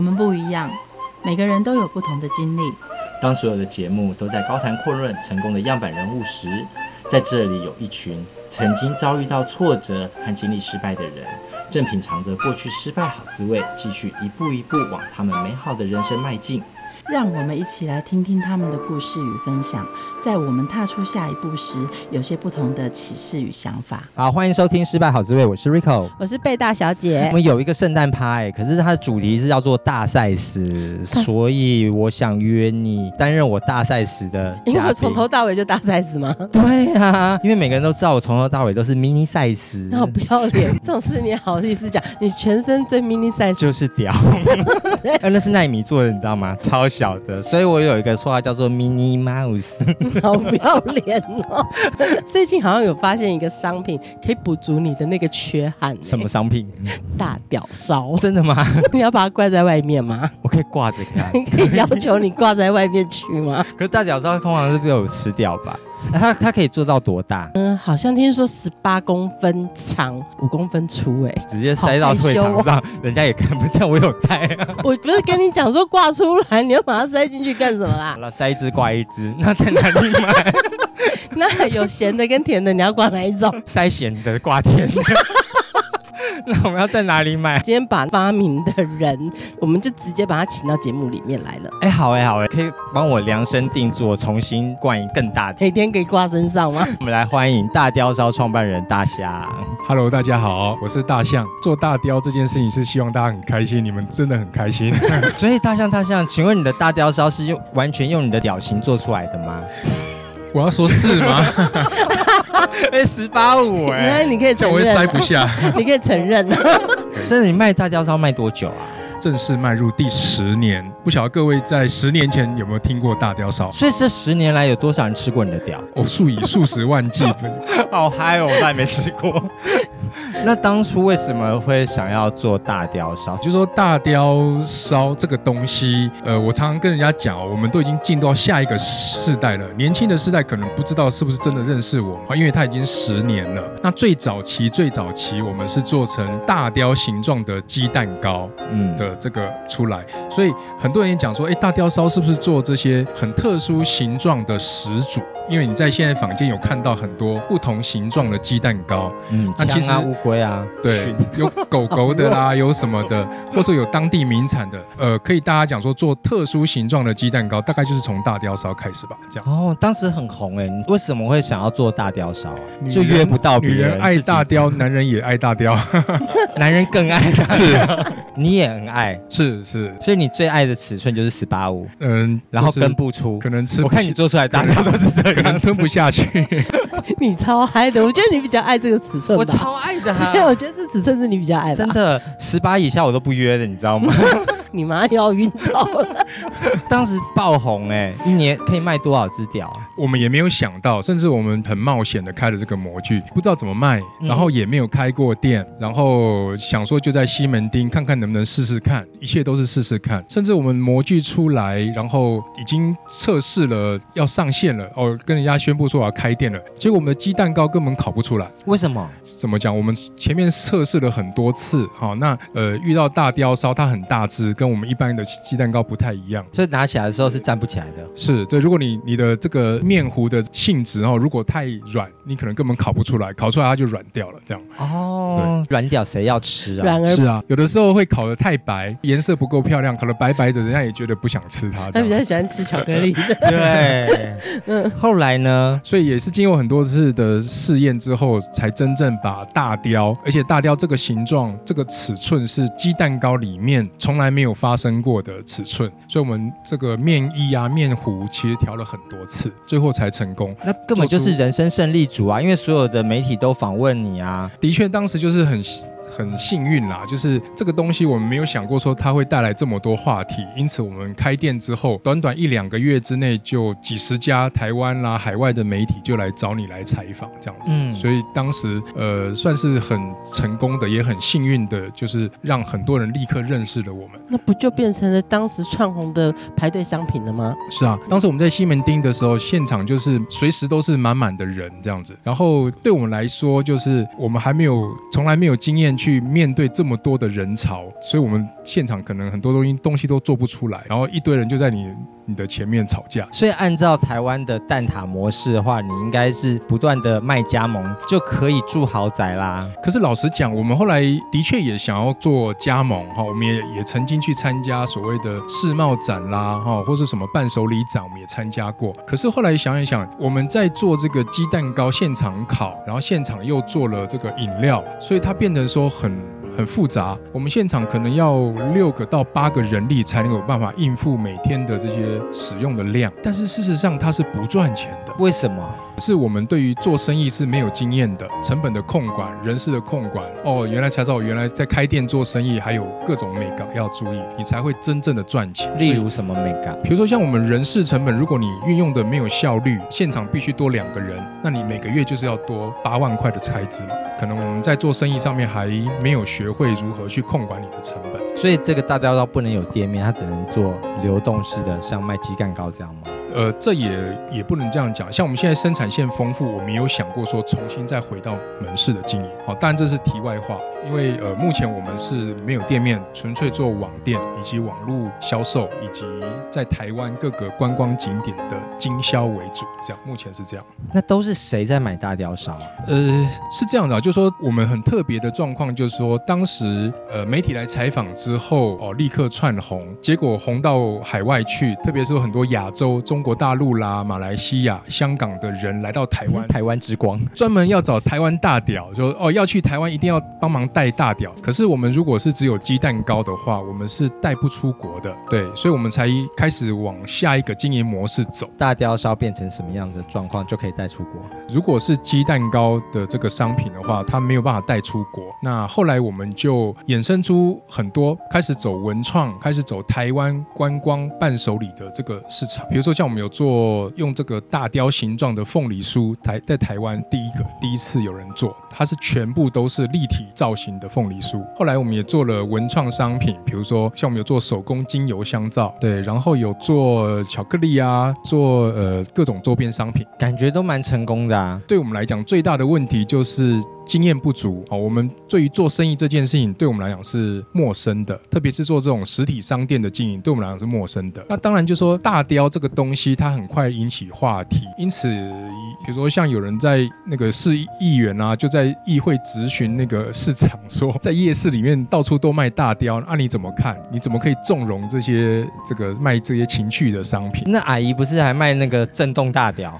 我们不一样，每个人都有不同的经历。当所有的节目都在高谈阔论成功的样板人物时，在这里有一群曾经遭遇到挫折和经历失败的人，正品尝着过去失败好滋味，继续一步一步往他们美好的人生迈进。让我们一起来听听他们的故事与分享，在我们踏出下一步时，有些不同的启示与想法。好，欢迎收听《失败好滋味》，我是 Rico，我是贝大小姐。我们有一个圣诞趴，可是它的主题是叫做大赛司，所以我想约你担任我大赛司的。因为我从头到尾就大赛司吗？对、啊，因为每个人都知道我从头到尾都是 mini 赛司。那好不要脸，这种事你好意思讲？你全身最 mini 赛就是屌，那是奈米做的，你知道吗？超小。小的，所以我有一个绰号叫做 Mini Mouse，好不要脸哦！最近好像有发现一个商品，可以补足你的那个缺憾。什么商品？大屌烧？真的吗？你要把它挂在外面吗？我可以挂着看。可以要求你挂在外面去吗？可是大屌烧通常是被我吃掉吧？它它可以做到多大？嗯，好像听说十八公分长，五公分粗，哎，直接塞到退场上，人家也看不见我有带啊。我不是跟你讲说挂出来，你要把它塞进去干什么啦？好了，塞一只挂一只，那在哪里买？那有咸的跟甜的，你要挂哪一种？塞咸的，挂甜的。那我们要在哪里买？今天把发明的人，我们就直接把他请到节目里面来了。哎、欸，好哎、欸，好哎、欸，可以帮我量身定做，重新灌一更大的，每天可以挂身上吗？我们来欢迎大雕烧创办人大象。Hello，大家好，我是大象。做大雕这件事情是希望大家很开心，你们真的很开心。所以大象大象，请问你的大雕烧是用完全用你的表情做出来的吗？我要说是吗？哎，十八五哎，你可以承认，我塞不下。你可以承认，真的，你卖大雕烧卖多久啊？正式迈入第十年，不晓得各位在十年前有没有听过大雕烧？所以这十年来有多少人吃过你的屌？哦，数以数十万计，好嗨哦！我还没吃过。那当初为什么会想要做大雕烧？就是说大雕烧这个东西，呃，我常常跟人家讲，我们都已经进到下一个世代了。年轻的世代可能不知道是不是真的认识我们，因为他已经十年了。那最早期最早期，我们是做成大雕形状的鸡蛋糕，嗯的这个出来，所以很多人也讲说，哎，大雕烧是不是做这些很特殊形状的始祖？因为你在现在坊间有看到很多不同形状的鸡蛋糕，嗯，那其实乌龟啊，对，有狗狗的啦，有什么的，或者有当地名产的，呃，可以大家讲说做特殊形状的鸡蛋糕，大概就是从大雕烧开始吧，这样。哦，当时很红哎，你为什么会想要做大雕烧啊？就约不到别人，女人爱大雕，男人也爱大雕，男人更爱的是，你也很爱，是是，所以你最爱的尺寸就是十八五，嗯，然后跟不出，可能吃，我看你做出来大雕都是这个。可能吞不下去，你超嗨的，我觉得你比较爱这个尺寸。我超爱的，对，我觉得这尺寸是你比较爱的。真的，十八以下我都不约的，你知道吗？你妈要晕倒了。当时爆红哎、欸，一年可以卖多少只屌？我们也没有想到，甚至我们很冒险的开了这个模具，不知道怎么卖，然后也没有开过店，然后想说就在西门町看看能不能试试看，一切都是试试看。甚至我们模具出来，然后已经测试了要上线了哦，跟人家宣布说我要开店了，结果我们的鸡蛋糕根本烤不出来。为什么？怎么讲？我们前面测试了很多次，好，那呃遇到大雕烧，它很大只。跟我们一般的鸡蛋糕不太一样，所以拿起来的时候是站不起来的。是对，如果你你的这个面糊的性质哦，如果太软，你可能根本烤不出来，烤出来它就软掉了。这样哦，对，软掉谁要吃啊？软而是啊，有的时候会烤得太白，颜色不够漂亮，烤得白白的，人家也觉得不想吃它。他比较喜欢吃巧克力 的。对，嗯。后来呢？所以也是经过很多次的试验之后，才真正把大雕，而且大雕这个形状、这个尺寸是鸡蛋糕里面从来没有。有发生过的尺寸，所以我们这个面衣啊、面糊其实调了很多次，最后才成功。那根本就是人生胜利组啊！因为所有的媒体都访问你啊。的确，当时就是很。很幸运啦，就是这个东西我们没有想过说它会带来这么多话题，因此我们开店之后，短短一两个月之内就几十家台湾啦、海外的媒体就来找你来采访这样子。嗯，所以当时呃算是很成功的，也很幸运的，就是让很多人立刻认识了我们。那不就变成了当时窜红的排队商品了吗？是啊，当时我们在西门町的时候，现现场就是随时都是满满的人这样子。然后对我们来说，就是我们还没有从来没有经验。去面对这么多的人潮，所以我们现场可能很多东西东西都做不出来，然后一堆人就在你你的前面吵架。所以按照台湾的蛋挞模式的话，你应该是不断的卖加盟就可以住豪宅啦。可是老实讲，我们后来的确也想要做加盟哈，我们也也曾经去参加所谓的世贸展啦哈，或是什么伴手礼展，我们也参加过。可是后来想一想，我们在做这个鸡蛋糕现场烤，然后现场又做了这个饮料，所以它变成说很。很复杂，我们现场可能要六个到八个人力才能有办法应付每天的这些使用的量，但是事实上它是不赚钱的。为什么？是我们对于做生意是没有经验的，成本的控管、人事的控管。哦，原来才知道，原来在开店做生意还有各种美感要注意，你才会真正的赚钱。例如什么美感？比如说像我们人事成本，如果你运用的没有效率，现场必须多两个人，那你每个月就是要多八万块的开支嘛。可能我们在做生意上面还没有学会如何去控管你的成本，所以这个大雕刀不能有店面，它只能做流动式的，像卖鸡蛋糕这样吗？呃，这也也不能这样讲。像我们现在生产线丰富，我们有想过说重新再回到门市的经营。好，当然这是题外话。因为呃，目前我们是没有店面，纯粹做网店以及网络销售，以及在台湾各个观光景点的经销为主。这样，目前是这样。那都是谁在买大雕烧？呃，是这样的，就是说我们很特别的状况，就是说当时呃媒体来采访之后，哦，立刻窜红，结果红到海外去，特别是很多亚洲、中国大陆啦、马来西亚、香港的人来到台湾，台湾之光，专门要找台湾大屌，说哦要去台湾一定要帮忙。带大屌，可是我们如果是只有鸡蛋糕的话，我们是带不出国的，对，所以我们才开始往下一个经营模式走。大雕烧变成什么样的状况就可以带出国？如果是鸡蛋糕的这个商品的话，它没有办法带出国。那后来我们就衍生出很多，开始走文创，开始走台湾观光伴手礼的这个市场。比如说像我们有做用这个大雕形状的凤梨酥，台在台湾第一个第一次有人做，它是全部都是立体造型。的凤梨酥，后来我们也做了文创商品，比如说像我们有做手工精油香皂，对，然后有做巧克力啊，做呃各种周边商品，感觉都蛮成功的啊。对我们来讲，最大的问题就是。经验不足啊，我们对于做生意这件事情，对我们来讲是陌生的，特别是做这种实体商店的经营，对我们来讲是陌生的。那当然就说大雕这个东西，它很快引起话题，因此比如说像有人在那个市议员啊，就在议会质询那个市长说，在夜市里面到处都卖大雕，那、你怎么看？你怎么可以纵容这些这个卖这些情趣的商品？那阿姨不是还卖那个震动大雕？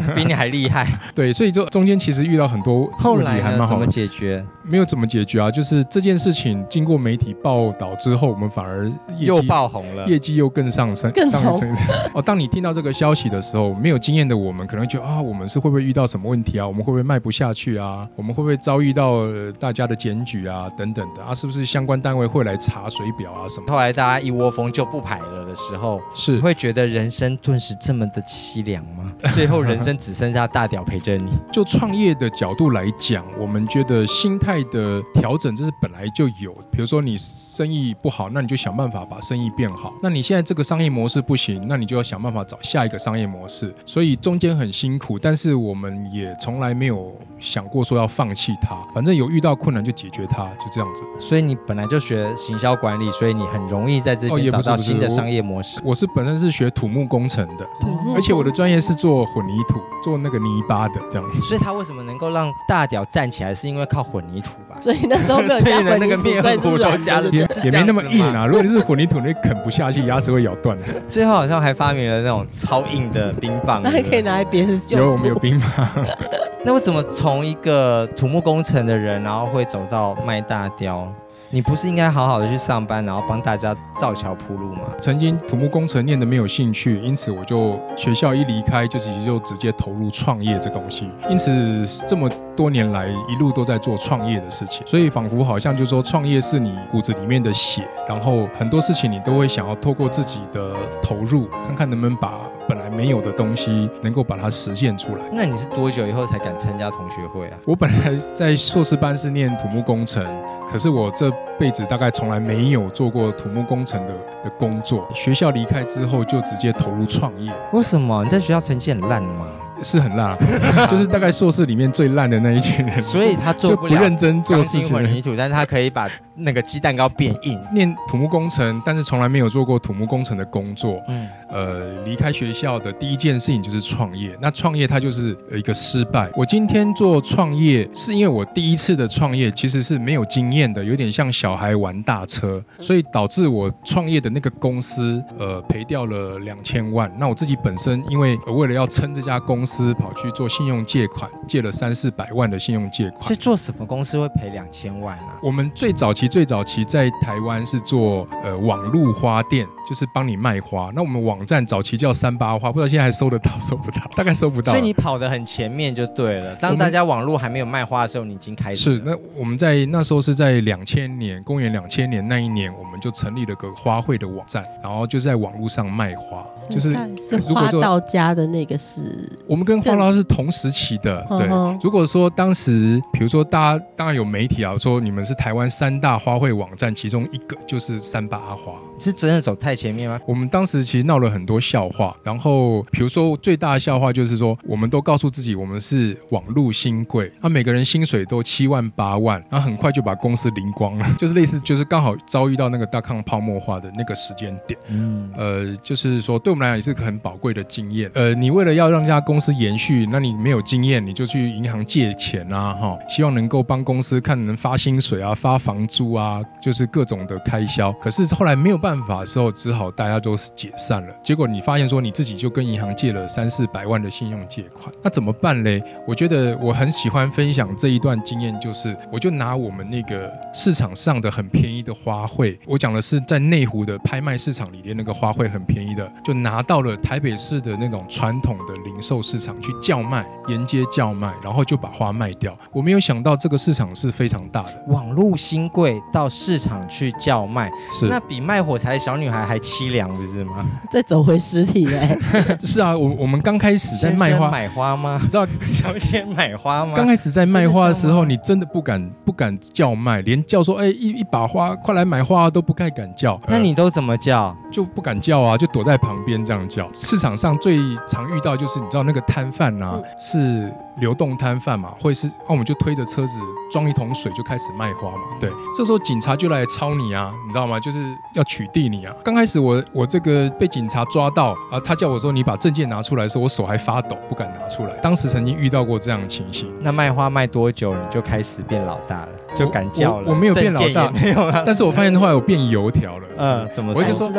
比你还厉害，对，所以这中间其实遇到很多，后来还蛮好。怎么解决？没有怎么解决啊，就是这件事情经过媒体报道之后，我们反而又爆红了，业绩又更上升，更上升。哦，当你听到这个消息的时候，没有经验的我们可能觉得啊，我们是会不会遇到什么问题啊？我们会不会卖不下去啊？我们会不会遭遇到、呃、大家的检举啊？等等的啊，是不是相关单位会来查水表啊什么？后来大家一窝蜂就不排了的时候，是会觉得人生顿时这么的凄凉吗？最后人生只剩下大屌陪着你。就创业的角度来讲，我们觉得心态的调整这是本来就有。比如说你生意不好，那你就想办法把生意变好。那你现在这个商业模式不行，那你就要想办法找下一个商业模式。所以中间很辛苦，但是我们也从来没有想过说要放弃它。反正有遇到困难就解决它，就这样子。所以你本来就学行销管理，所以你很容易在这边找到新的商业模式。我，我是本身是学土木工程的，土木而且我的专业是做混凝土，做那个泥巴的这样。所以他为什么能够让大屌站起来，是因为靠混凝土吧？所以 那时候没有加混凝土，所以是软的，也也没那么硬啊。如果你是混凝土，你啃不下去，牙齿会咬断的。最后好像还发明了那种超硬的冰棒，那还可以拿来别人用。有，我们有冰棒。那为什么从一个土木工程的人，然后会走到卖大雕？你不是应该好好的去上班，然后帮大家造桥铺路吗？曾经土木工程念的没有兴趣，因此我就学校一离开就其实就直接投入创业这东西。因此这么多年来一路都在做创业的事情，所以仿佛好像就是说创业是你骨子里面的血，然后很多事情你都会想要透过自己的投入，看看能不能把本来没有的东西能够把它实现出来。那你是多久以后才敢参加同学会啊？我本来在硕士班是念土木工程。可是我这辈子大概从来没有做过土木工程的的工作。学校离开之后就直接投入创业。为什么？你在学校成绩很烂吗？是很烂，就是大概硕士里面最烂的那一群人。所以他做不认真做事情混凝土，但是他可以把那个鸡蛋糕变硬。念土木工程，但是从来没有做过土木工程的工作。嗯，呃，离开学校的第一件事情就是创业。那创业它就是一个失败。我今天做创业，是因为我第一次的创业其实是没有经验的，有点像小孩玩大车，所以导致我创业的那个公司，呃，赔掉了两千万。那我自己本身因为为了要撑这家公司，跑去做信用借款，借了三四百万的信用借款。所以做什么公司会赔两千万啊？我们最早期最早期在台湾是做呃网路花店，就是帮你卖花。那我们网站早期叫三八花，不知道现在还收得到收不到？大概收不到。所以你跑得很前面就对了。当大家网络还没有卖花的时候，你已经开始。是，那我们在那时候是在两千年，公元两千年那一年，我们就成立了个花卉的网站，然后就在网络上卖花，就是是花到家的那个是。我们跟花到是同时期的，对。如果说当时，比如说大家当然有媒体啊说你们是台湾三大花卉网站其中一个，就是三八花。是真的走太前面吗？我们当时其实闹了很多笑话，然后比如说最大的笑话就是说，我们都告诉自己我们是网络新贵，那每个人薪水都七万八万，然后很快就把公司零光了，就是类似就是刚好遭遇到那个大康泡沫化的那个时间点。嗯，呃，就是说对我们来讲也是个很宝贵的经验。呃，你为了要让这家公司延续，那你没有经验，你就去银行借钱啊，哈，希望能够帮公司看能发薪水啊，发房租啊，就是各种的开销。可是后来没有办法的时候，只好大家都解散了。结果你发现说你自己就跟银行借了三四百万的信用借款，那怎么办嘞？我觉得我很喜欢分享这一段经验，就是我就拿我们那个市场上的很便宜的花卉，我讲的是在内湖的拍卖市场里面那个花卉很便宜的，就拿到了台北市的那种传统的零售市场去叫卖，沿街叫卖，然后就把花卖掉。我没有想到这个市场是非常大的，网路新贵到市场去叫卖，是那比卖火柴的小女孩还凄凉，不是吗？再走回实体嘞。是啊，我我们刚开始在卖花买花吗？你知道小姐买花吗？刚开始在卖花的时候，你真的不敢不敢叫卖，连叫说哎一一把花快来买花都不太敢叫。那你都怎么叫？就不敢叫啊，就躲在旁边这样叫。市场上最常遇到就是你知道那个摊贩啊，是流动摊贩嘛，会是那我们就推着车子装一桶水就开始卖花嘛。对，这时候警察就来抄你啊，你知道吗？就是要取缔你啊。刚开始我我这个被警察抓到啊，他叫我说你把证件拿出来的时候，我手还发抖，不敢拿出来。当时曾经遇到过这样的情形。那卖花卖多久你就开始变老大了，就敢叫了？我，我，我没有变老大，没有啊。但是我发现后来我变油条了。嗯，怎么说？我就说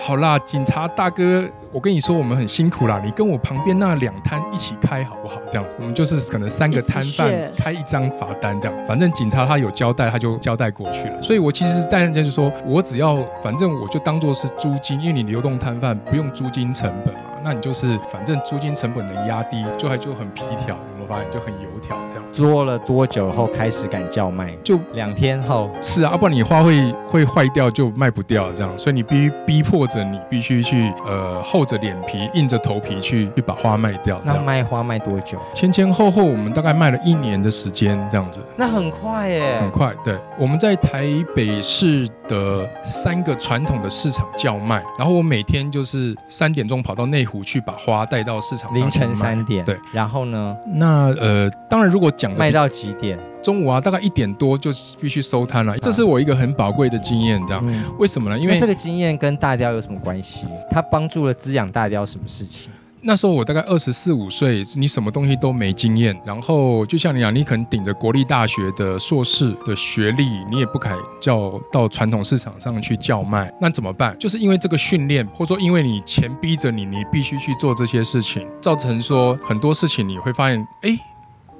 好啦，警察大哥，我跟你说我们很辛苦啦，你跟我旁边那两摊一起开好不好？这样子，我们就是可能三个摊贩开一张罚单这样，反正警察他有交代，他就交代过去了。所以我其实带人家就说，我只要反正我就当做是租金，因为你流动摊贩不用租金成本嘛，那你就是反正租金成本能压低，就还就很皮条，发现就很油条这样。做了多久后开始敢叫卖？就两天后。是啊，要不然你花会会坏掉就卖不掉这样，所以你必须逼迫着你必须去呃厚着脸皮硬着头皮去去把花卖掉。那卖花卖多久？前前后后我们大概卖了一年的时间这样子。那很快耶。很快，对。我们在台北市的三个传统的市场叫卖，然后我每天就是三点钟跑到内湖去把花带到市场上。凌晨三点。对。然后呢？那呃，当然如果讲卖到几点？中午啊，大概一点多就必须收摊了。这是我一个很宝贵的经验，这样。嗯、为什么呢？因为这个经验跟大雕有什么关系？它帮助了滋养大雕什么事情？那时候我大概二十四五岁，你什么东西都没经验，然后就像你讲，你可能顶着国立大学的硕士的学历，你也不敢叫到传统市场上去叫卖，那怎么办？就是因为这个训练，或者说因为你钱逼着你，你必须去做这些事情，造成说很多事情你会发现，哎。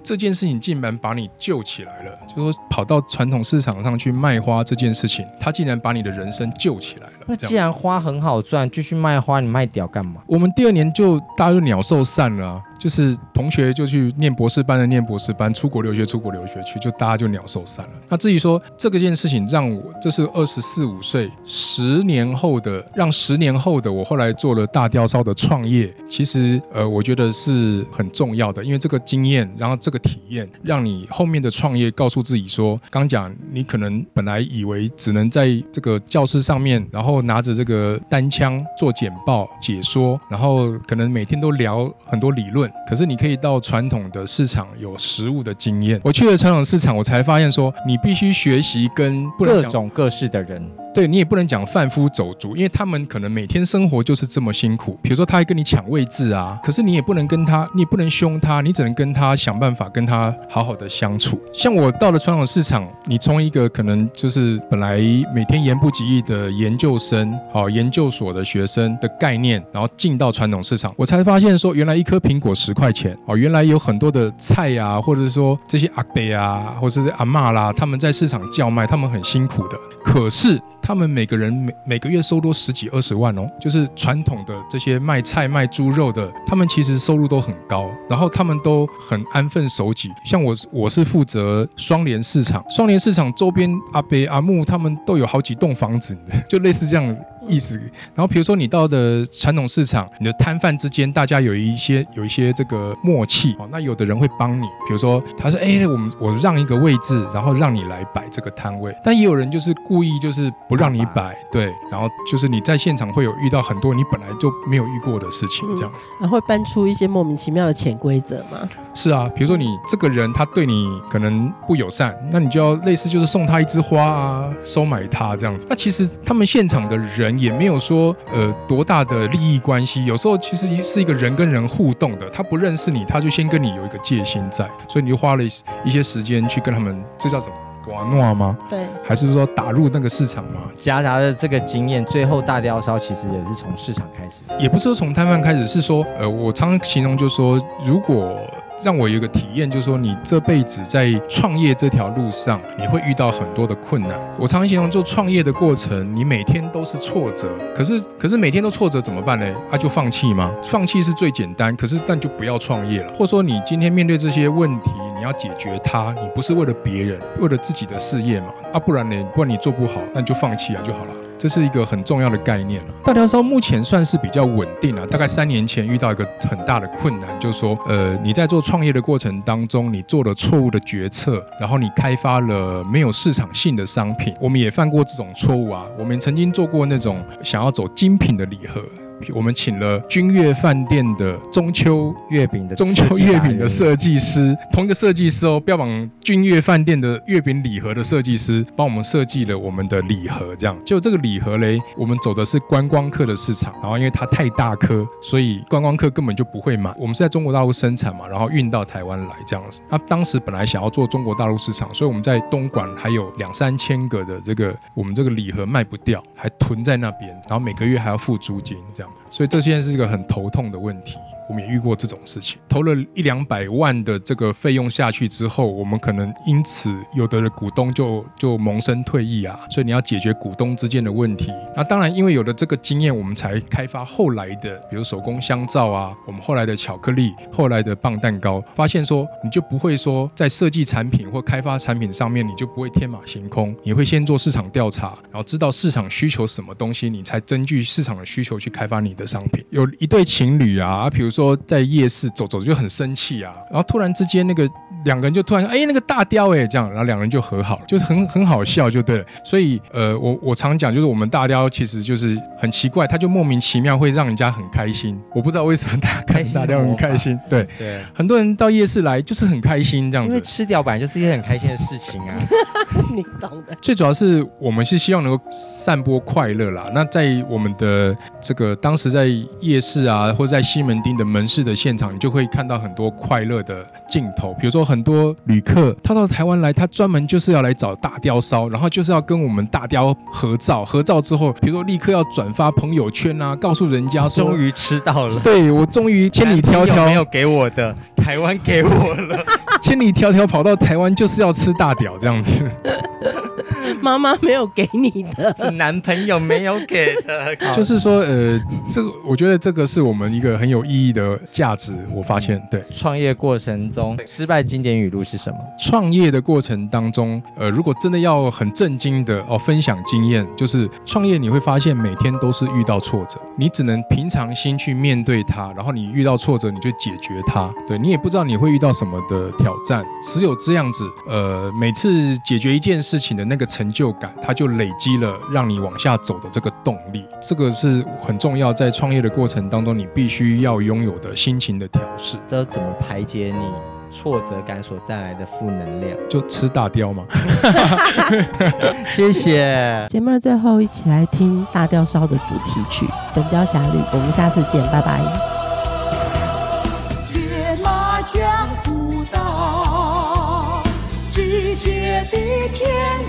这件事情竟然把你救起来了，就是说跑到传统市场上去卖花这件事情，它竟然把你的人生救起来了。那既然花很好赚，继续卖花，你卖屌干嘛？我们第二年就大家就鸟兽散了啊。就是同学就去念博士班的念博士班，出国留学出国留学去，就大家就鸟兽散了。那至于说这个件事情让我，这是二十四五岁十年后的，让十年后的我后来做了大雕烧的创业，其实呃，我觉得是很重要的，因为这个经验，然后这个体验，让你后面的创业告诉自己说，刚讲你可能本来以为只能在这个教室上面，然后拿着这个单枪做简报解说，然后可能每天都聊很多理论。可是你可以到传统的市场有实物的经验。我去了传统市场，我才发现说，你必须学习跟各种各式的人。对，你也不能讲贩夫走卒，因为他们可能每天生活就是这么辛苦。比如说，他还跟你抢位置啊，可是你也不能跟他，你也不能凶他，你只能跟他想办法跟他好好的相处。像我到了传统市场，你从一个可能就是本来每天言不及义的研究生，好研究所的学生的概念，然后进到传统市场，我才发现说，原来一颗苹果十块钱哦，原来有很多的菜啊，或者是说这些阿伯啊，或者是阿嬷啦，他们在市场叫卖，他们很辛苦的，可是。他们每个人每每个月收多十几二十万哦，就是传统的这些卖菜卖猪肉的，他们其实收入都很高，然后他们都很安分守己。像我，我是负责双联市场，双联市场周边阿伯阿木他们都有好几栋房子，就类似这样。意思，然后比如说你到的传统市场，你的摊贩之间大家有一些有一些这个默契哦，那有的人会帮你，比如说他说哎，我们我让一个位置，然后让你来摆这个摊位，但也有人就是故意就是不让你摆，对，然后就是你在现场会有遇到很多你本来就没有遇过的事情，这样，然后会搬出一些莫名其妙的潜规则吗？是啊，比如说你这个人他对你可能不友善，那你就要类似就是送他一枝花啊，收买他这样子。那其实他们现场的人也没有说呃多大的利益关系，有时候其实是一个人跟人互动的，他不认识你，他就先跟你有一个戒心在，所以你就花了一些时间去跟他们，这叫什么？玩闹吗？对，还是说打入那个市场吗？夹杂的这个经验，最后大雕烧其实也是从市场开始，也不是说从摊贩开始，是说呃，我常常形容就是说，如果。让我有一个体验，就是说，你这辈子在创业这条路上，你会遇到很多的困难。我常常形容做创业的过程，你每天都是挫折。可是，可是每天都挫折怎么办呢？啊，就放弃吗？放弃是最简单。可是，但就不要创业了。或者说，你今天面对这些问题，你要解决它，你不是为了别人，为了自己的事业嘛？啊，不然呢？不然你做不好，那你就放弃啊就好了。这是一个很重要的概念了。大雕烧目前算是比较稳定了，大概三年前遇到一个很大的困难，就是说，呃，你在做创业的过程当中，你做了错误的决策，然后你开发了没有市场性的商品。我们也犯过这种错误啊，我们曾经做过那种想要走精品的礼盒。我们请了君悦饭店的中秋月饼的中秋月饼的设计师，同一个设计师哦，标榜君悦饭店的月饼礼盒的设计师，帮我们设计了我们的礼盒。这样，就这个礼盒嘞，我们走的是观光客的市场，然后因为它太大颗，所以观光客根本就不会买。我们是在中国大陆生产嘛，然后运到台湾来这样子。那当时本来想要做中国大陆市场，所以我们在东莞还有两三千个的这个我们这个礼盒卖不掉，还囤在那边，然后每个月还要付租金这样。所以这现在是一个很头痛的问题。我们也遇过这种事情，投了一两百万的这个费用下去之后，我们可能因此有的的股东就就萌生退役啊，所以你要解决股东之间的问题。那当然，因为有了这个经验，我们才开发后来的，比如手工香皂啊，我们后来的巧克力，后来的棒蛋糕，发现说你就不会说在设计产品或开发产品上面，你就不会天马行空，你会先做市场调查，然后知道市场需求什么东西，你才根据市场的需求去开发你的商品。有一对情侣啊，比如说。说在夜市走走就很生气啊，然后突然之间那个两个人就突然说，哎，那个大雕哎，这样，然后两个人就和好了，就是很很好笑就对了。所以呃，我我常讲就是我们大雕其实就是很奇怪，他就莫名其妙会让人家很开心。我不知道为什么大家看大雕很开心，对对，很多人到夜市来就是很开心这样子。因为吃掉本来就是一件很开心的事情啊，你懂的。最主要是我们是希望能够散播快乐啦。那在我们的这个当时在夜市啊，或者在西门町的。门市的现场，你就会看到很多快乐的镜头。比如说，很多旅客他到台湾来，他专门就是要来找大雕烧，然后就是要跟我们大雕合照。合照之后，比如说立刻要转发朋友圈啊，告诉人家说，终于吃到了。对，我终于千里迢迢没有给我的，台湾给我了。千里迢迢跑到台湾就是要吃大屌这样子。妈妈没有给你的，是男朋友没有给的。就是说，呃，这个我觉得这个是我们一个很有意义的价值。我发现，对，创业过程中失败经典语录是什么？创业的过程当中，呃，如果真的要很震惊的哦分享经验，就是创业你会发现每天都是遇到挫折，你只能平常心去面对它，然后你遇到挫折你就解决它。对，你也不知道你会遇到什么的挑战，只有这样子，呃，每次解决一件事情的那个。成就感，它就累积了让你往下走的这个动力。这个是很重要，在创业的过程当中，你必须要拥有的心情的调试。都怎么排解你挫折感所带来的负能量？就吃大雕嘛。谢谢。节目的最后，一起来听大吊烧的主题曲《神雕侠侣》。我们下次见，拜拜。天